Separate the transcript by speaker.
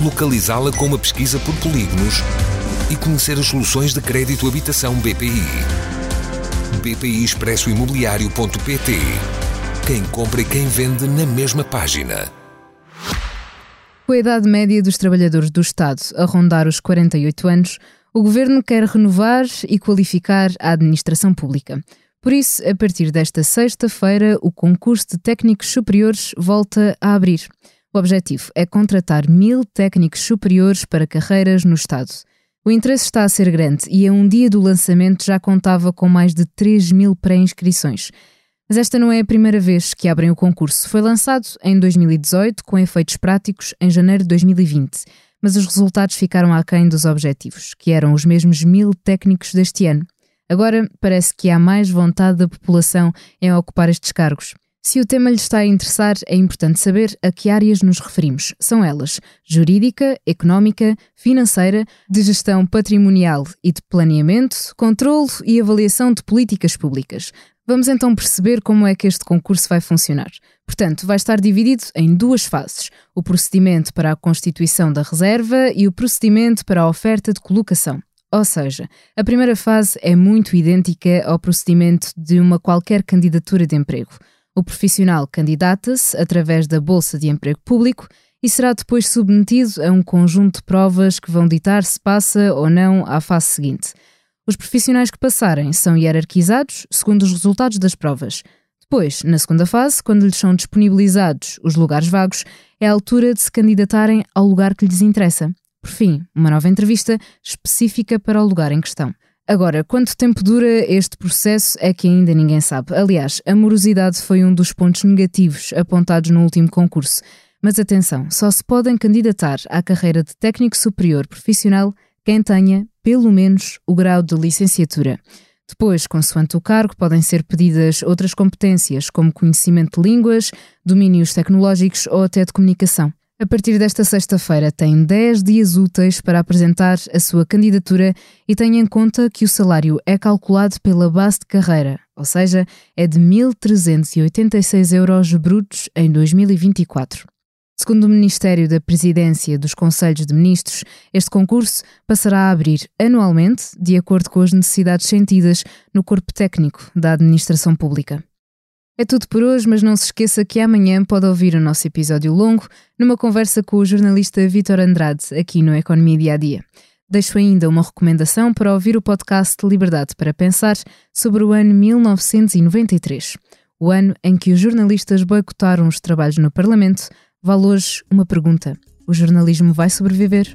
Speaker 1: localizá-la com uma pesquisa por polígonos e conhecer as soluções de crédito habitação BPI. BPI Expresso Imobiliário.pt Quem compra e quem vende na mesma página.
Speaker 2: Com a idade média dos trabalhadores do Estado a rondar os 48 anos, o Governo quer renovar e qualificar a administração pública. Por isso, a partir desta sexta-feira, o concurso de técnicos superiores volta a abrir. O objetivo é contratar mil técnicos superiores para carreiras no Estado. O interesse está a ser grande e a um dia do lançamento já contava com mais de 3 mil pré-inscrições. Mas esta não é a primeira vez que abrem o concurso. Foi lançado em 2018, com efeitos práticos em janeiro de 2020, mas os resultados ficaram aquém dos objetivos, que eram os mesmos mil técnicos deste ano. Agora parece que há mais vontade da população em ocupar estes cargos. Se o tema lhe está a interessar, é importante saber a que áreas nos referimos. São elas jurídica, económica, financeira, de gestão patrimonial e de planeamento, controlo e avaliação de políticas públicas. Vamos então perceber como é que este concurso vai funcionar. Portanto, vai estar dividido em duas fases: o procedimento para a constituição da reserva e o procedimento para a oferta de colocação. Ou seja, a primeira fase é muito idêntica ao procedimento de uma qualquer candidatura de emprego. O profissional candidata-se através da Bolsa de Emprego Público e será depois submetido a um conjunto de provas que vão ditar se passa ou não à fase seguinte. Os profissionais que passarem são hierarquizados segundo os resultados das provas. Depois, na segunda fase, quando lhes são disponibilizados os lugares vagos, é a altura de se candidatarem ao lugar que lhes interessa. Por fim, uma nova entrevista específica para o lugar em questão. Agora, quanto tempo dura este processo é que ainda ninguém sabe. Aliás, a morosidade foi um dos pontos negativos apontados no último concurso. Mas atenção, só se podem candidatar à carreira de técnico superior profissional quem tenha, pelo menos, o grau de licenciatura. Depois, consoante o cargo, podem ser pedidas outras competências, como conhecimento de línguas, domínios tecnológicos ou até de comunicação. A partir desta sexta-feira, tem 10 dias úteis para apresentar a sua candidatura e tenha em conta que o salário é calculado pela base de carreira, ou seja, é de 1.386 euros brutos em 2024. Segundo o Ministério da Presidência dos Conselhos de Ministros, este concurso passará a abrir anualmente, de acordo com as necessidades sentidas no corpo técnico da administração pública. É tudo por hoje, mas não se esqueça que amanhã pode ouvir o nosso episódio longo numa conversa com o jornalista Vitor Andrade, aqui no Economia Dia a Dia. Deixo ainda uma recomendação para ouvir o podcast Liberdade para Pensar sobre o ano 1993, o ano em que os jornalistas boicotaram os trabalhos no Parlamento. Vale hoje uma pergunta: o jornalismo vai sobreviver?